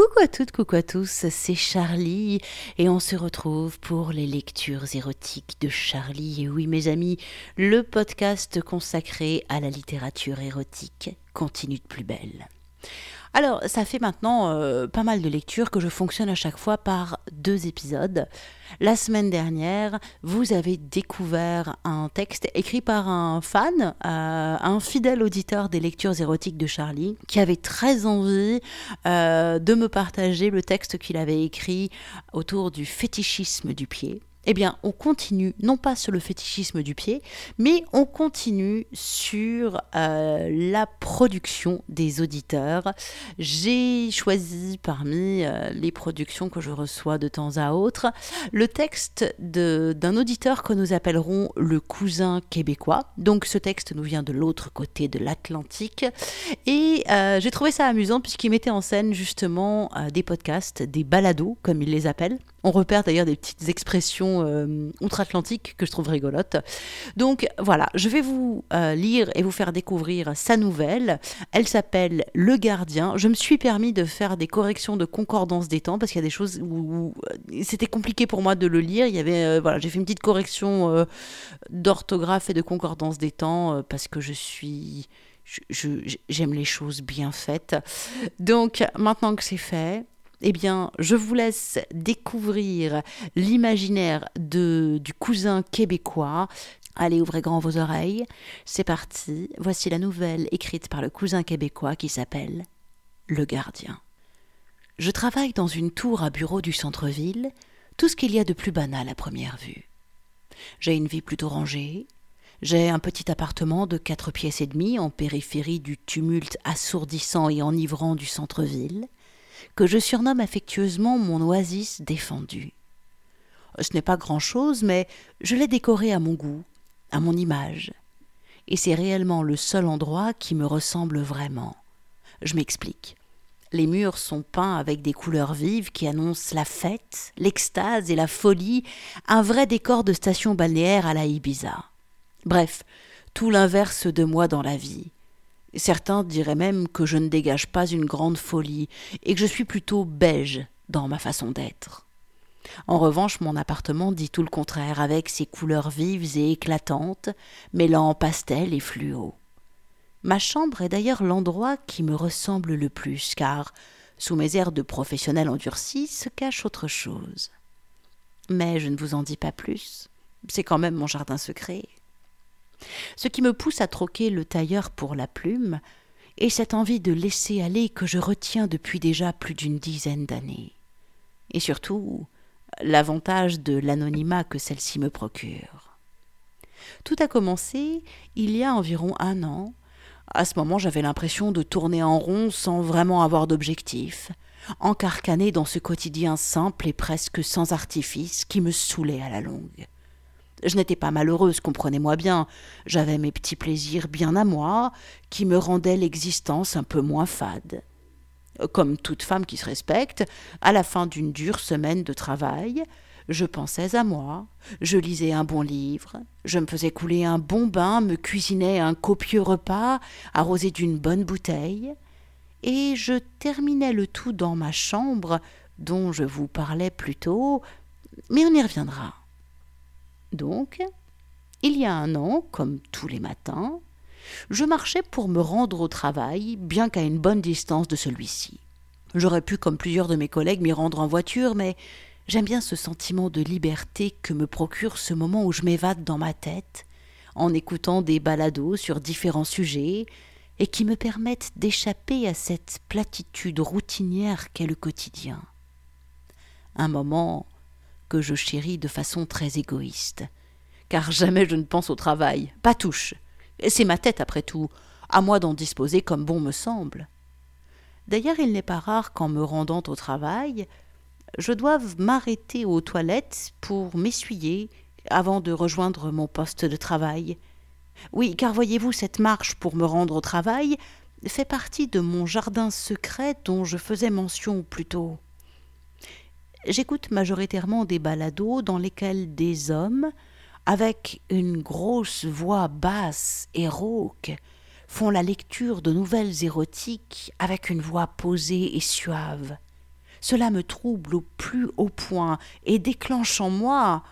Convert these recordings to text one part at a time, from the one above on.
Coucou à toutes, coucou à tous, c'est Charlie et on se retrouve pour les lectures érotiques de Charlie. Et oui mes amis, le podcast consacré à la littérature érotique continue de plus belle. Alors, ça fait maintenant euh, pas mal de lectures que je fonctionne à chaque fois par deux épisodes. La semaine dernière, vous avez découvert un texte écrit par un fan, euh, un fidèle auditeur des lectures érotiques de Charlie, qui avait très envie euh, de me partager le texte qu'il avait écrit autour du fétichisme du pied eh bien, on continue, non pas sur le fétichisme du pied, mais on continue sur euh, la production des auditeurs. J'ai choisi parmi euh, les productions que je reçois de temps à autre le texte d'un auditeur que nous appellerons le cousin québécois. Donc, ce texte nous vient de l'autre côté de l'Atlantique. Et euh, j'ai trouvé ça amusant puisqu'il mettait en scène justement des podcasts, des balados, comme il les appelle. On repère d'ailleurs des petites expressions euh, outre-Atlantique que je trouve rigolotes. Donc voilà, je vais vous euh, lire et vous faire découvrir sa nouvelle. Elle s'appelle Le Gardien. Je me suis permis de faire des corrections de concordance des temps parce qu'il y a des choses où, euh, c'était compliqué pour moi de le lire. Il y avait voilà, j'ai fait une petite correction d'orthographe et de concordance des temps parce que je suis j'aime les choses bien faites. Donc maintenant que c'est fait, eh bien, je vous laisse découvrir l'imaginaire du cousin québécois. Allez, ouvrez grand vos oreilles. C'est parti. Voici la nouvelle écrite par le cousin québécois qui s'appelle Le Gardien. Je travaille dans une tour à bureau du centre-ville, tout ce qu'il y a de plus banal à première vue. J'ai une vie plutôt rangée. J'ai un petit appartement de quatre pièces et demie en périphérie du tumulte assourdissant et enivrant du centre-ville que je surnomme affectueusement mon oasis défendue. Ce n'est pas grand-chose, mais je l'ai décoré à mon goût, à mon image. Et c'est réellement le seul endroit qui me ressemble vraiment. Je m'explique. Les murs sont peints avec des couleurs vives qui annoncent la fête, l'extase et la folie, un vrai décor de station balnéaire à la Ibiza. Bref, tout l'inverse de moi dans la vie. Certains diraient même que je ne dégage pas une grande folie et que je suis plutôt beige dans ma façon d'être. En revanche, mon appartement dit tout le contraire, avec ses couleurs vives et éclatantes, mêlant pastel et fluo. Ma chambre est d'ailleurs l'endroit qui me ressemble le plus, car, sous mes airs de professionnel endurci, se cache autre chose. Mais je ne vous en dis pas plus. C'est quand même mon jardin secret. Ce qui me pousse à troquer le tailleur pour la plume est cette envie de laisser aller que je retiens depuis déjà plus d'une dizaine d'années. Et surtout, l'avantage de l'anonymat que celle-ci me procure. Tout a commencé il y a environ un an. À ce moment, j'avais l'impression de tourner en rond sans vraiment avoir d'objectif, encarcané dans ce quotidien simple et presque sans artifice qui me saoulait à la longue. Je n'étais pas malheureuse, comprenez-moi bien. J'avais mes petits plaisirs bien à moi, qui me rendaient l'existence un peu moins fade. Comme toute femme qui se respecte, à la fin d'une dure semaine de travail, je pensais à moi, je lisais un bon livre, je me faisais couler un bon bain, me cuisinais un copieux repas, arrosé d'une bonne bouteille, et je terminais le tout dans ma chambre, dont je vous parlais plus tôt, mais on y reviendra. Donc, il y a un an, comme tous les matins, je marchais pour me rendre au travail, bien qu'à une bonne distance de celui-ci. J'aurais pu, comme plusieurs de mes collègues, m'y rendre en voiture, mais j'aime bien ce sentiment de liberté que me procure ce moment où je m'évade dans ma tête, en écoutant des balados sur différents sujets, et qui me permettent d'échapper à cette platitude routinière qu'est le quotidien. Un moment que je chéris de façon très égoïste. Car jamais je ne pense au travail, pas touche. C'est ma tête, après tout, à moi d'en disposer comme bon me semble. D'ailleurs, il n'est pas rare qu'en me rendant au travail, je doive m'arrêter aux toilettes pour m'essuyer avant de rejoindre mon poste de travail. Oui, car voyez-vous, cette marche pour me rendre au travail fait partie de mon jardin secret dont je faisais mention plus tôt. J'écoute majoritairement des balados dans lesquels des hommes, avec une grosse voix basse et rauque, font la lecture de nouvelles érotiques avec une voix posée et suave. Cela me trouble au plus haut point et déclenche en moi.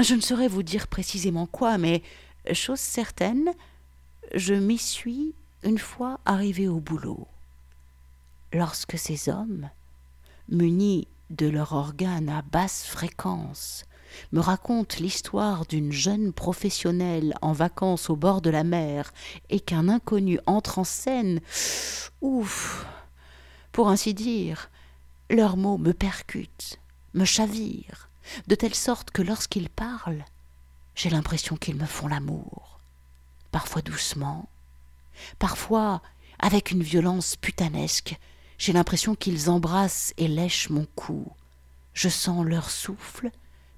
Je ne saurais vous dire précisément quoi, mais chose certaine, je m'y suis une fois arrivé au boulot. Lorsque ces hommes, munis de leur organe à basse fréquence, me racontent l'histoire d'une jeune professionnelle en vacances au bord de la mer et qu'un inconnu entre en scène, ouf, pour ainsi dire, leurs mots me percutent, me chavirent, de telle sorte que lorsqu'ils parlent, j'ai l'impression qu'ils me font l'amour, parfois doucement, parfois avec une violence putanesque, j'ai l'impression qu'ils embrassent et lèchent mon cou. Je sens leur souffle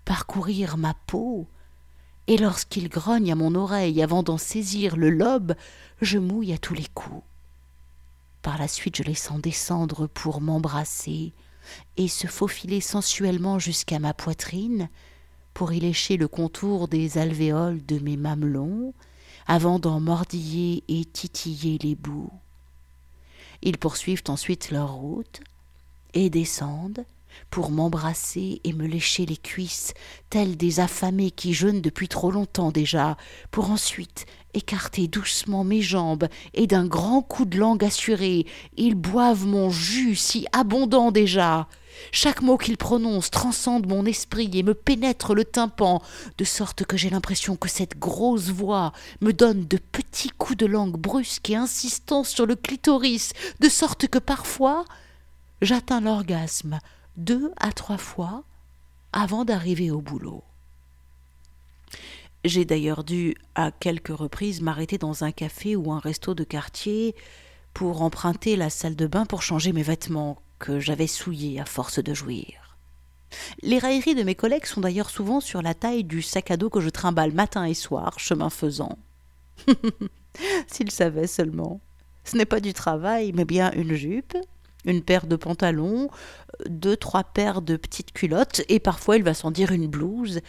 parcourir ma peau, et lorsqu'ils grognent à mon oreille avant d'en saisir le lobe, je mouille à tous les coups. Par la suite, je les sens descendre pour m'embrasser et se faufiler sensuellement jusqu'à ma poitrine pour y lécher le contour des alvéoles de mes mamelons avant d'en mordiller et titiller les bouts. Ils poursuivent ensuite leur route et descendent pour m'embrasser et me lécher les cuisses, tels des affamés qui jeûnent depuis trop longtemps déjà, pour ensuite écarter doucement mes jambes, et d'un grand coup de langue assuré, ils boivent mon jus si abondant déjà. Chaque mot qu'ils prononcent transcende mon esprit et me pénètre le tympan, de sorte que j'ai l'impression que cette grosse voix me donne de petits coups de langue brusques et insistants sur le clitoris, de sorte que parfois j'atteins l'orgasme deux à trois fois avant d'arriver au boulot. J'ai d'ailleurs dû à quelques reprises m'arrêter dans un café ou un resto de quartier pour emprunter la salle de bain pour changer mes vêtements que j'avais souillés à force de jouir. Les railleries de mes collègues sont d'ailleurs souvent sur la taille du sac à dos que je trimballe matin et soir, chemin faisant. S'ils savaient seulement. Ce n'est pas du travail, mais bien une jupe, une paire de pantalons, deux, trois paires de petites culottes, et parfois il va s'en dire une blouse,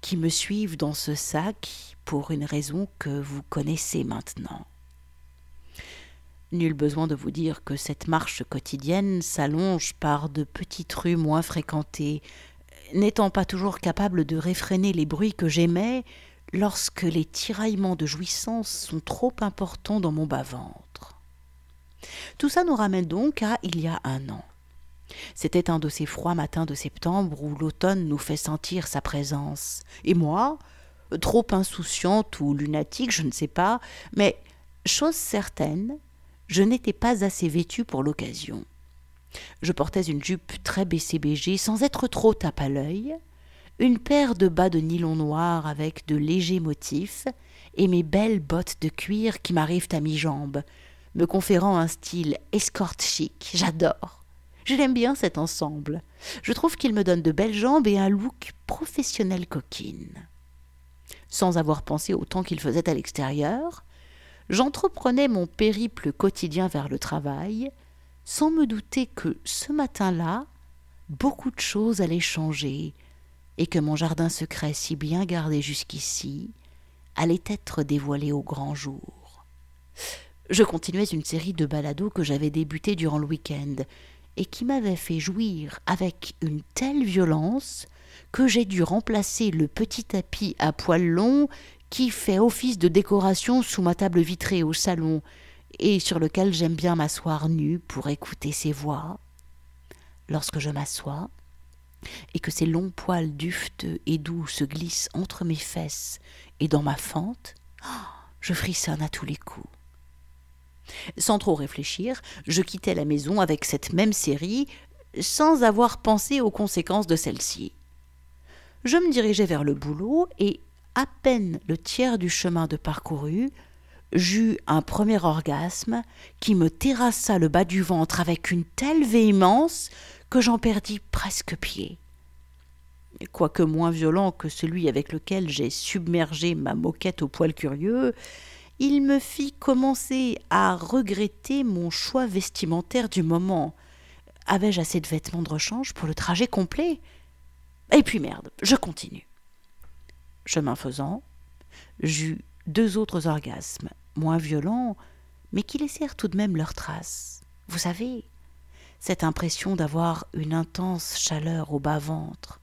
qui me suivent dans ce sac pour une raison que vous connaissez maintenant. Nul besoin de vous dire que cette marche quotidienne s'allonge par de petites rues moins fréquentées, n'étant pas toujours capable de réfréner les bruits que j'aimais lorsque les tiraillements de jouissance sont trop importants dans mon bas-ventre. Tout ça nous ramène donc à il y a un an. C'était un de ces froids matins de septembre où l'automne nous fait sentir sa présence. Et moi, trop insouciante ou lunatique, je ne sais pas, mais chose certaine, je n'étais pas assez vêtue pour l'occasion. Je portais une jupe très BCBG sans être trop tape à l'œil, une paire de bas de nylon noir avec de légers motifs, et mes belles bottes de cuir qui m'arrivent à mi-jambe, me conférant un style escorte chic. J'adore. Je l'aime bien cet ensemble. Je trouve qu'il me donne de belles jambes et un look professionnel coquine. Sans avoir pensé au temps qu'il faisait à l'extérieur, j'entreprenais mon périple quotidien vers le travail, sans me douter que ce matin-là, beaucoup de choses allaient changer, et que mon jardin secret si bien gardé jusqu'ici allait être dévoilé au grand jour je continuais une série de balados que j'avais débutés durant le week-end et qui m'avaient fait jouir avec une telle violence que j'ai dû remplacer le petit tapis à poils longs qui fait office de décoration sous ma table vitrée au salon et sur lequel j'aime bien m'asseoir nu pour écouter ses voix. Lorsque je m'assois, et que ces longs poils dufteux et doux se glissent entre mes fesses et dans ma fente, je frissonne à tous les coups. Sans trop réfléchir, je quittai la maison avec cette même série, sans avoir pensé aux conséquences de celle-ci. Je me dirigeai vers le boulot et, à peine le tiers du chemin de parcouru, j'eus un premier orgasme qui me terrassa le bas du ventre avec une telle véhémence que j'en perdis presque pied. Quoique moins violent que celui avec lequel j'ai submergé ma moquette au poil curieux, il me fit commencer à regretter mon choix vestimentaire du moment. Avais-je assez de vêtements de rechange pour le trajet complet? Et puis merde, je continue. Chemin faisant, j'eus deux autres orgasmes, moins violents, mais qui laissèrent tout de même leurs traces. Vous savez, cette impression d'avoir une intense chaleur au bas-ventre,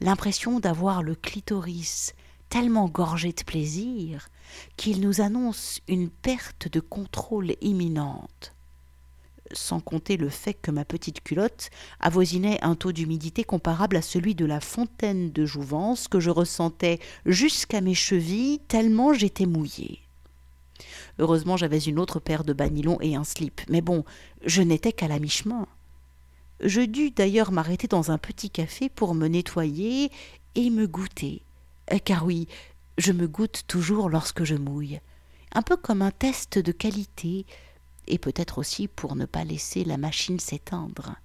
l'impression d'avoir le clitoris tellement gorgé de plaisir qu'il nous annonce une perte de contrôle imminente. Sans compter le fait que ma petite culotte avoisinait un taux d'humidité comparable à celui de la fontaine de jouvence que je ressentais jusqu'à mes chevilles tellement j'étais mouillée. Heureusement, j'avais une autre paire de banilons et un slip. Mais bon, je n'étais qu'à la mi-chemin. Je dus d'ailleurs m'arrêter dans un petit café pour me nettoyer et me goûter. Euh, car oui, je me goûte toujours lorsque je mouille. Un peu comme un test de qualité, et peut-être aussi pour ne pas laisser la machine s'éteindre.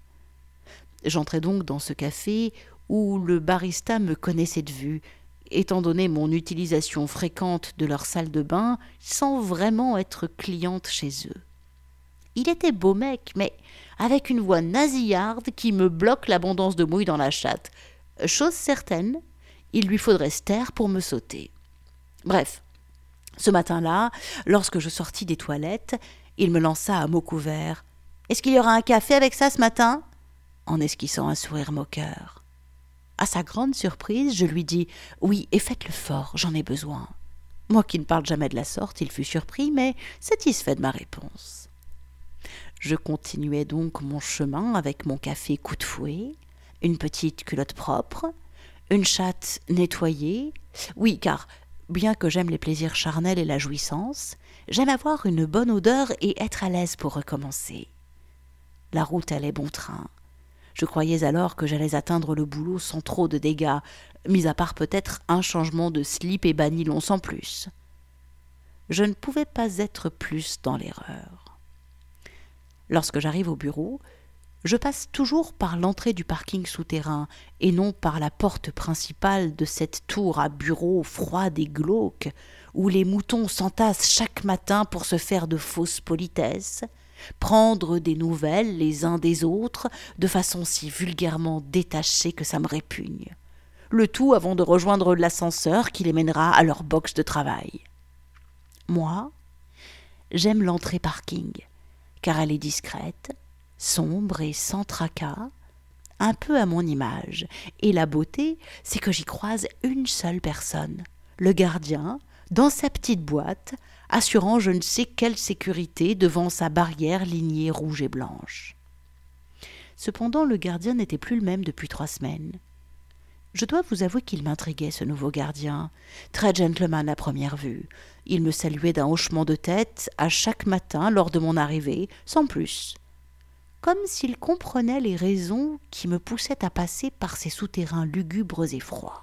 J'entrai donc dans ce café où le barista me connaissait de vue, étant donné mon utilisation fréquente de leur salle de bain sans vraiment être cliente chez eux. Il était beau mec, mais avec une voix nasillarde qui me bloque l'abondance de mouille dans la chatte. Chose certaine, il lui faudrait se taire pour me sauter. Bref, ce matin-là, lorsque je sortis des toilettes, il me lança à mots couverts. Est-ce qu'il y aura un café avec ça ce matin? en esquissant un sourire moqueur. À sa grande surprise, je lui dis Oui, et faites-le fort, j'en ai besoin. Moi qui ne parle jamais de la sorte, il fut surpris, mais satisfait de ma réponse. Je continuai donc mon chemin avec mon café coup de fouet, une petite culotte propre, une chatte nettoyée. Oui, car, bien que j'aime les plaisirs charnels et la jouissance, j'aime avoir une bonne odeur et être à l'aise pour recommencer. La route allait bon train. Je croyais alors que j'allais atteindre le boulot sans trop de dégâts, mis à part peut-être un changement de slip et banilon sans plus. Je ne pouvais pas être plus dans l'erreur. Lorsque j'arrive au bureau, je passe toujours par l'entrée du parking souterrain et non par la porte principale de cette tour à bureaux froide et glauque où les moutons s'entassent chaque matin pour se faire de fausses politesses prendre des nouvelles les uns des autres de façon si vulgairement détachée que ça me répugne. Le tout avant de rejoindre l'ascenseur qui les mènera à leur box de travail. Moi, j'aime l'entrée parking, car elle est discrète, sombre et sans tracas, un peu à mon image, et la beauté, c'est que j'y croise une seule personne, le gardien, dans sa petite boîte, assurant je ne sais quelle sécurité devant sa barrière lignée rouge et blanche. Cependant, le gardien n'était plus le même depuis trois semaines. Je dois vous avouer qu'il m'intriguait, ce nouveau gardien, très gentleman à première vue. Il me saluait d'un hochement de tête à chaque matin lors de mon arrivée, sans plus, comme s'il comprenait les raisons qui me poussaient à passer par ces souterrains lugubres et froids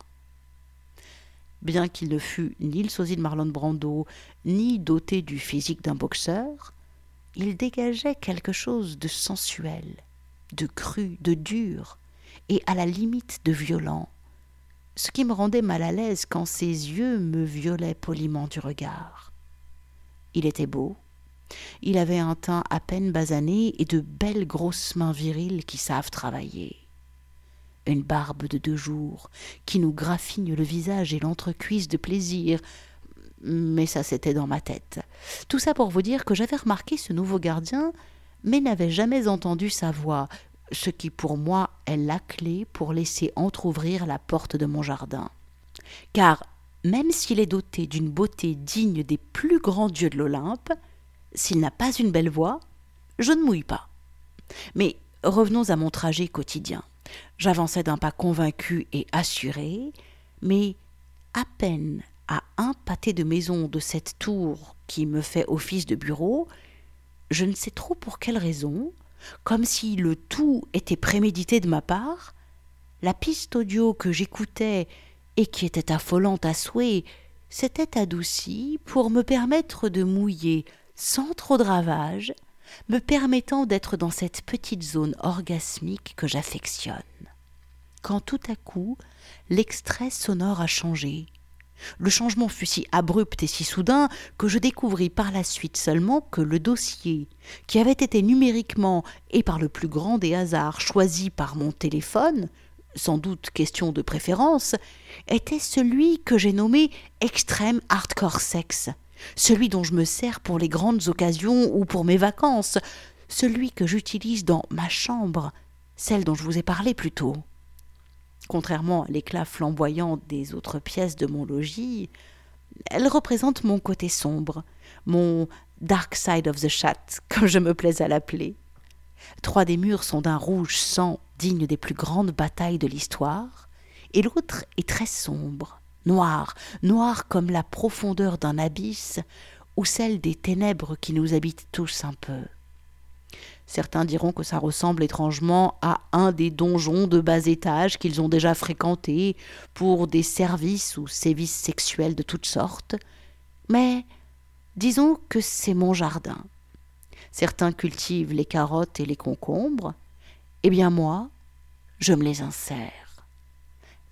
bien qu'il ne fût ni le sosie de Marlon Brando, ni doté du physique d'un boxeur, il dégageait quelque chose de sensuel, de cru, de dur, et à la limite de violent, ce qui me rendait mal à l'aise quand ses yeux me violaient poliment du regard. Il était beau, il avait un teint à peine basané et de belles grosses mains viriles qui savent travailler une barbe de deux jours, qui nous graffigne le visage et l'entrecuisse de plaisir. Mais ça, c'était dans ma tête. Tout ça pour vous dire que j'avais remarqué ce nouveau gardien, mais n'avais jamais entendu sa voix, ce qui pour moi est la clé pour laisser entr'ouvrir la porte de mon jardin. Car, même s'il est doté d'une beauté digne des plus grands dieux de l'Olympe, s'il n'a pas une belle voix, je ne mouille pas. Mais revenons à mon trajet quotidien. J'avançais d'un pas convaincu et assuré, mais à peine à un pâté de maison de cette tour qui me fait office de bureau, je ne sais trop pour quelle raison, comme si le tout était prémédité de ma part, la piste audio que j'écoutais et qui était affolante à souhait s'était adoucie pour me permettre de mouiller sans trop de ravages me permettant d'être dans cette petite zone orgasmique que j'affectionne. Quand tout à coup, l'extrait sonore a changé. Le changement fut si abrupt et si soudain que je découvris par la suite seulement que le dossier, qui avait été numériquement et par le plus grand des hasards choisi par mon téléphone, sans doute question de préférence, était celui que j'ai nommé extrême hardcore sexe, celui dont je me sers pour les grandes occasions ou pour mes vacances, celui que j'utilise dans ma chambre, celle dont je vous ai parlé plus tôt. Contrairement à l'éclat flamboyant des autres pièces de mon logis, elle représente mon côté sombre, mon dark side of the chat, comme je me plais à l'appeler. Trois des murs sont d'un rouge sang digne des plus grandes batailles de l'histoire, et l'autre est très sombre, noir, noir comme la profondeur d'un abysse ou celle des ténèbres qui nous habitent tous un peu. Certains diront que ça ressemble étrangement à un des donjons de bas étage qu'ils ont déjà fréquentés pour des services ou sévices sexuels de toutes sortes. Mais disons que c'est mon jardin. Certains cultivent les carottes et les concombres. Eh bien moi, je me les insère.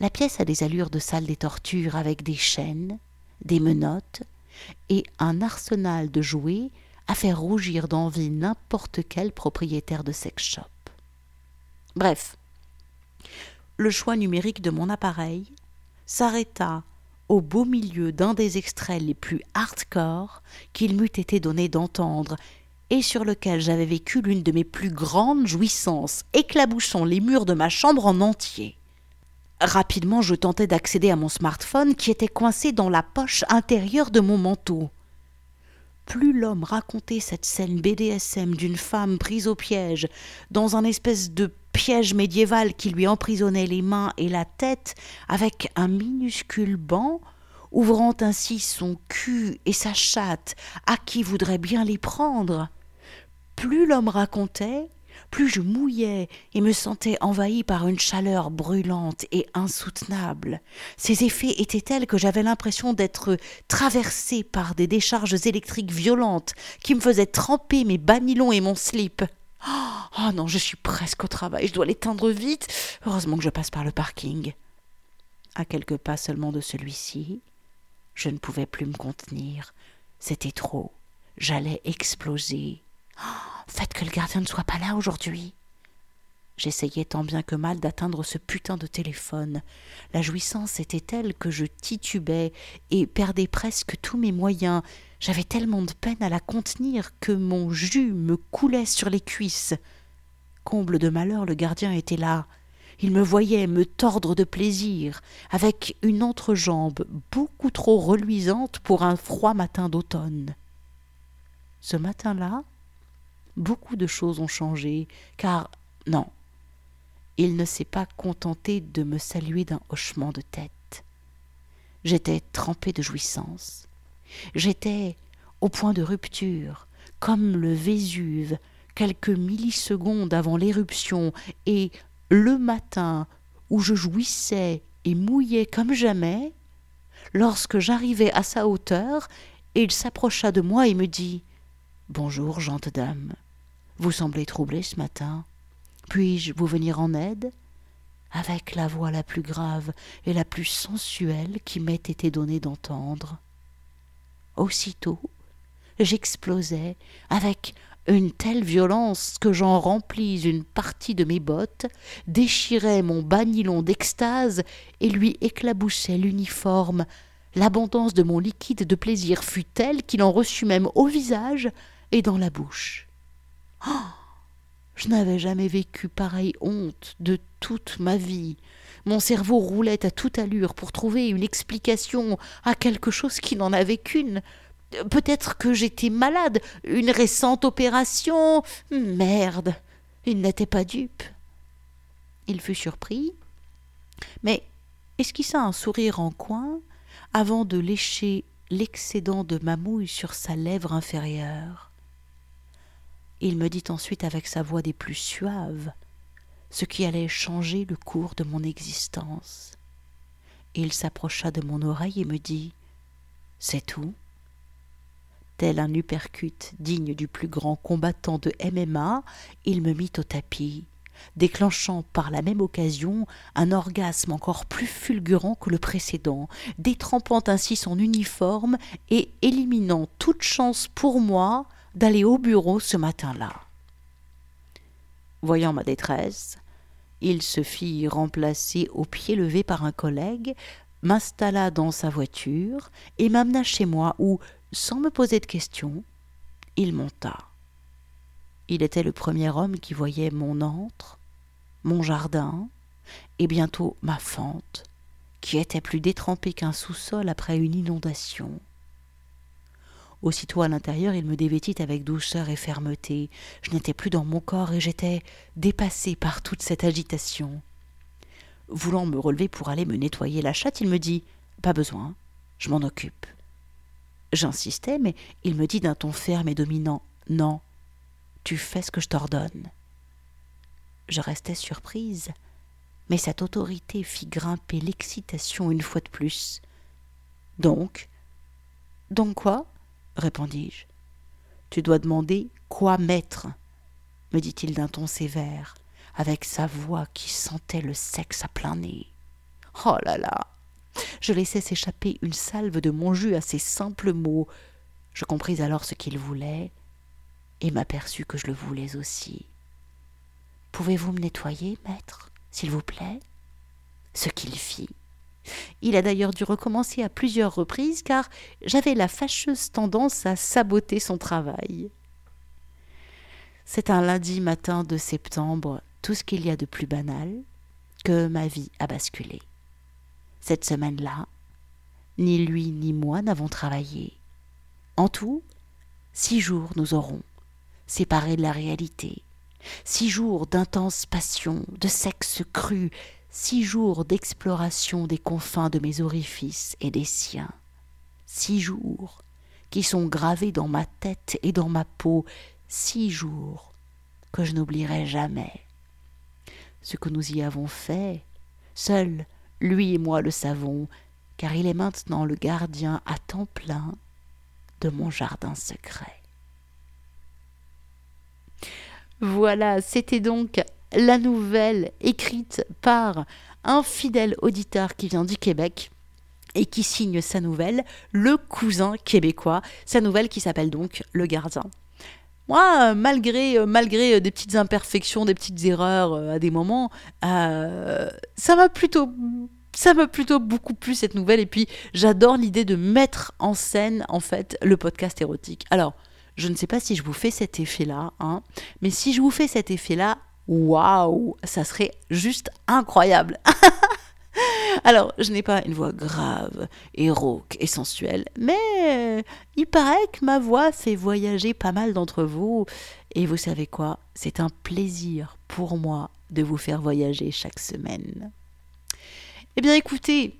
La pièce a des allures de salle des tortures avec des chaînes, des menottes et un arsenal de jouets à faire rougir d'envie n'importe quel propriétaire de sex shop. Bref, le choix numérique de mon appareil s'arrêta au beau milieu d'un des extraits les plus hardcore qu'il m'eût été donné d'entendre et sur lequel j'avais vécu l'une de mes plus grandes jouissances, éclaboussant les murs de ma chambre en entier. Rapidement, je tentai d'accéder à mon smartphone qui était coincé dans la poche intérieure de mon manteau plus l'homme racontait cette scène BDSM d'une femme prise au piège, dans un espèce de piège médiéval qui lui emprisonnait les mains et la tête avec un minuscule banc, ouvrant ainsi son cul et sa chatte à qui voudrait bien les prendre. Plus l'homme racontait, plus je mouillais et me sentais envahi par une chaleur brûlante et insoutenable. Ces effets étaient tels que j'avais l'impression d'être traversé par des décharges électriques violentes qui me faisaient tremper mes banilons et mon slip. Oh non, je suis presque au travail, je dois l'éteindre vite. Heureusement que je passe par le parking. À quelques pas seulement de celui-ci, je ne pouvais plus me contenir. C'était trop. J'allais exploser. Oh Faites que le gardien ne soit pas là aujourd'hui. J'essayais tant bien que mal d'atteindre ce putain de téléphone. La jouissance était telle que je titubais et perdais presque tous mes moyens. J'avais tellement de peine à la contenir que mon jus me coulait sur les cuisses. Comble de malheur, le gardien était là. Il me voyait me tordre de plaisir, avec une entrejambe beaucoup trop reluisante pour un froid matin d'automne. Ce matin-là, beaucoup de choses ont changé, car non, il ne s'est pas contenté de me saluer d'un hochement de tête. J'étais trempé de jouissance. J'étais au point de rupture, comme le Vésuve, quelques millisecondes avant l'éruption, et le matin où je jouissais et mouillais comme jamais, lorsque j'arrivai à sa hauteur, il s'approcha de moi et me dit Bonjour, gente dame. Vous semblez troublé ce matin. Puis-je vous venir en aide? Avec la voix la plus grave et la plus sensuelle qui m'ait été donnée d'entendre. Aussitôt, j'explosai avec une telle violence que j'en remplis une partie de mes bottes, déchirai mon banilon d'extase et lui éclaboussai l'uniforme. L'abondance de mon liquide de plaisir fut telle qu'il en reçut même au visage et dans la bouche. Oh je n'avais jamais vécu pareille honte de toute ma vie. Mon cerveau roulait à toute allure pour trouver une explication à quelque chose qui n'en avait qu'une. Peut-être que j'étais malade, une récente opération. Merde. Il n'était pas dupe. Il fut surpris, mais esquissa un sourire en coin avant de lécher l'excédent de ma mouille sur sa lèvre inférieure? Il me dit ensuite avec sa voix des plus suaves ce qui allait changer le cours de mon existence. Il s'approcha de mon oreille et me dit C'est tout Tel un uppercut digne du plus grand combattant de MMA, il me mit au tapis, déclenchant par la même occasion un orgasme encore plus fulgurant que le précédent, détrempant ainsi son uniforme et éliminant toute chance pour moi d'aller au bureau ce matin-là. Voyant ma détresse, il se fit remplacer au pied levé par un collègue, m'installa dans sa voiture et m'amena chez moi où, sans me poser de questions, il monta. Il était le premier homme qui voyait mon antre, mon jardin, et bientôt ma fente, qui était plus détrempée qu'un sous-sol après une inondation. Aussitôt à l'intérieur, il me dévêtit avec douceur et fermeté. Je n'étais plus dans mon corps et j'étais dépassé par toute cette agitation. Voulant me relever pour aller me nettoyer la chatte, il me dit Pas besoin, je m'en occupe. J'insistais, mais il me dit d'un ton ferme et dominant Non, tu fais ce que je t'ordonne. Je restais surprise, mais cette autorité fit grimper l'excitation une fois de plus. Donc? Donc quoi? Répondis-je. Tu dois demander quoi mettre, me dit-il d'un ton sévère, avec sa voix qui sentait le sexe à plein nez. Oh là là Je laissai s'échapper une salve de mon jus à ces simples mots. Je compris alors ce qu'il voulait et m'aperçus que je le voulais aussi. Pouvez-vous me nettoyer, maître, s'il vous plaît? Ce qu'il fit. Il a d'ailleurs dû recommencer à plusieurs reprises car j'avais la fâcheuse tendance à saboter son travail. C'est un lundi matin de septembre, tout ce qu'il y a de plus banal, que ma vie a basculé. Cette semaine-là, ni lui ni moi n'avons travaillé. En tout, six jours nous aurons, séparés de la réalité, six jours d'intense passion, de sexe cru, six jours d'exploration des confins de mes orifices et des siens, six jours qui sont gravés dans ma tête et dans ma peau, six jours que je n'oublierai jamais. Ce que nous y avons fait, seul lui et moi le savons, car il est maintenant le gardien à temps plein de mon jardin secret. Voilà, c'était donc la nouvelle écrite par un fidèle auditeur qui vient du Québec et qui signe sa nouvelle, le cousin québécois, sa nouvelle qui s'appelle donc Le Gardien. Moi, malgré, malgré des petites imperfections, des petites erreurs à des moments, euh, ça m'a plutôt ça m'a plutôt beaucoup plu cette nouvelle et puis j'adore l'idée de mettre en scène en fait le podcast érotique. Alors, je ne sais pas si je vous fais cet effet-là, hein, mais si je vous fais cet effet-là, waouh, ça serait juste incroyable. Alors, je n'ai pas une voix grave et rauque et sensuelle, mais il paraît que ma voix fait voyager pas mal d'entre vous. Et vous savez quoi? C'est un plaisir pour moi de vous faire voyager chaque semaine. Eh bien écoutez,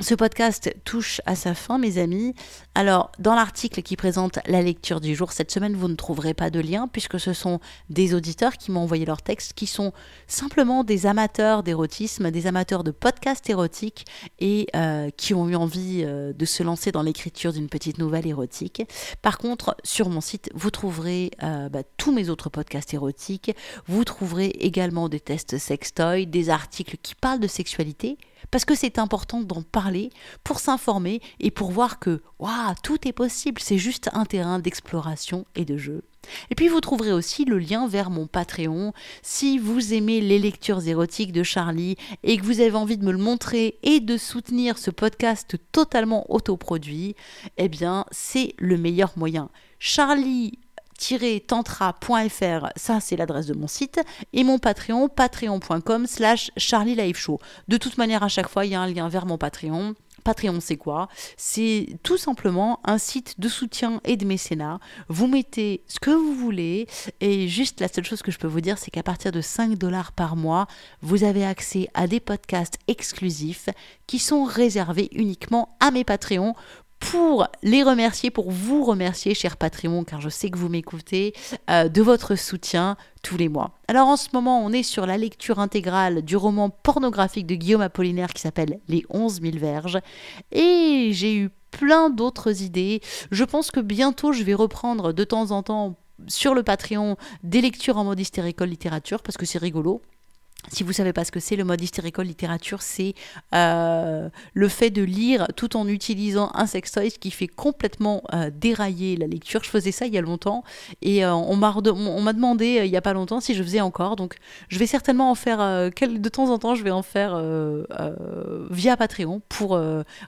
ce podcast touche à sa fin, mes amis. Alors, dans l'article qui présente la lecture du jour, cette semaine, vous ne trouverez pas de lien, puisque ce sont des auditeurs qui m'ont envoyé leur texte, qui sont simplement des amateurs d'érotisme, des amateurs de podcasts érotiques, et euh, qui ont eu envie euh, de se lancer dans l'écriture d'une petite nouvelle érotique. Par contre, sur mon site, vous trouverez euh, bah, tous mes autres podcasts érotiques. Vous trouverez également des tests sextoy, des articles qui parlent de sexualité, parce que c'est important d'en parler pour s'informer et pour voir que waouh, tout est possible, c'est juste un terrain d'exploration et de jeu. Et puis vous trouverez aussi le lien vers mon Patreon. Si vous aimez les lectures érotiques de Charlie et que vous avez envie de me le montrer et de soutenir ce podcast totalement autoproduit, eh bien c'est le meilleur moyen. Charlie tantra.fr, ça c'est l'adresse de mon site, et mon Patreon, patreon.com slash Charlie Show. De toute manière, à chaque fois, il y a un lien vers mon Patreon. Patreon, c'est quoi C'est tout simplement un site de soutien et de mécénat. Vous mettez ce que vous voulez et juste la seule chose que je peux vous dire, c'est qu'à partir de 5 dollars par mois, vous avez accès à des podcasts exclusifs qui sont réservés uniquement à mes Patreons pour les remercier, pour vous remercier, cher Patreon, car je sais que vous m'écoutez, euh, de votre soutien tous les mois. Alors en ce moment, on est sur la lecture intégrale du roman pornographique de Guillaume Apollinaire qui s'appelle Les 11 000 verges. Et j'ai eu plein d'autres idées. Je pense que bientôt, je vais reprendre de temps en temps sur le Patreon des lectures en mode hystéricole littérature, parce que c'est rigolo. Si vous savez pas ce que c'est, le mode hystérical littérature, c'est euh, le fait de lire tout en utilisant un sextoy, qui fait complètement euh, dérailler la lecture. Je faisais ça il y a longtemps et euh, on m'a demandé il y a pas longtemps si je faisais encore. Donc je vais certainement en faire de temps en temps. Je vais en faire via Patreon pour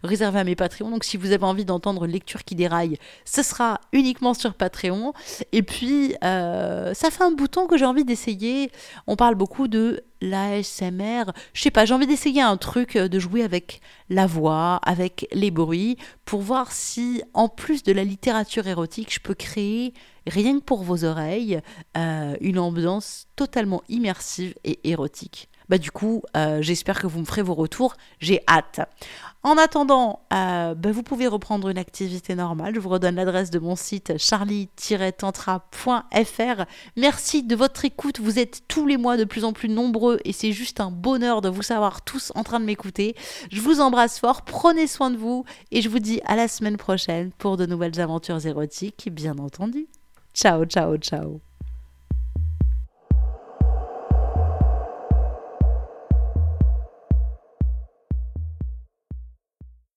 réserver à mes Patreons. Donc si vous avez envie d'entendre lecture qui déraille, ce sera uniquement sur Patreon. Et puis ça fait un bouton que j'ai envie d'essayer. On parle beaucoup de l'ASMR. Je sais pas, j'ai envie d'essayer un truc, euh, de jouer avec la voix, avec les bruits, pour voir si, en plus de la littérature érotique, je peux créer, rien que pour vos oreilles, euh, une ambiance totalement immersive et érotique bah du coup, euh, j'espère que vous me ferez vos retours. J'ai hâte. En attendant, euh, bah, vous pouvez reprendre une activité normale. Je vous redonne l'adresse de mon site charlie-tantra.fr. Merci de votre écoute. Vous êtes tous les mois de plus en plus nombreux et c'est juste un bonheur de vous savoir tous en train de m'écouter. Je vous embrasse fort. Prenez soin de vous et je vous dis à la semaine prochaine pour de nouvelles aventures érotiques, bien entendu. Ciao, ciao, ciao.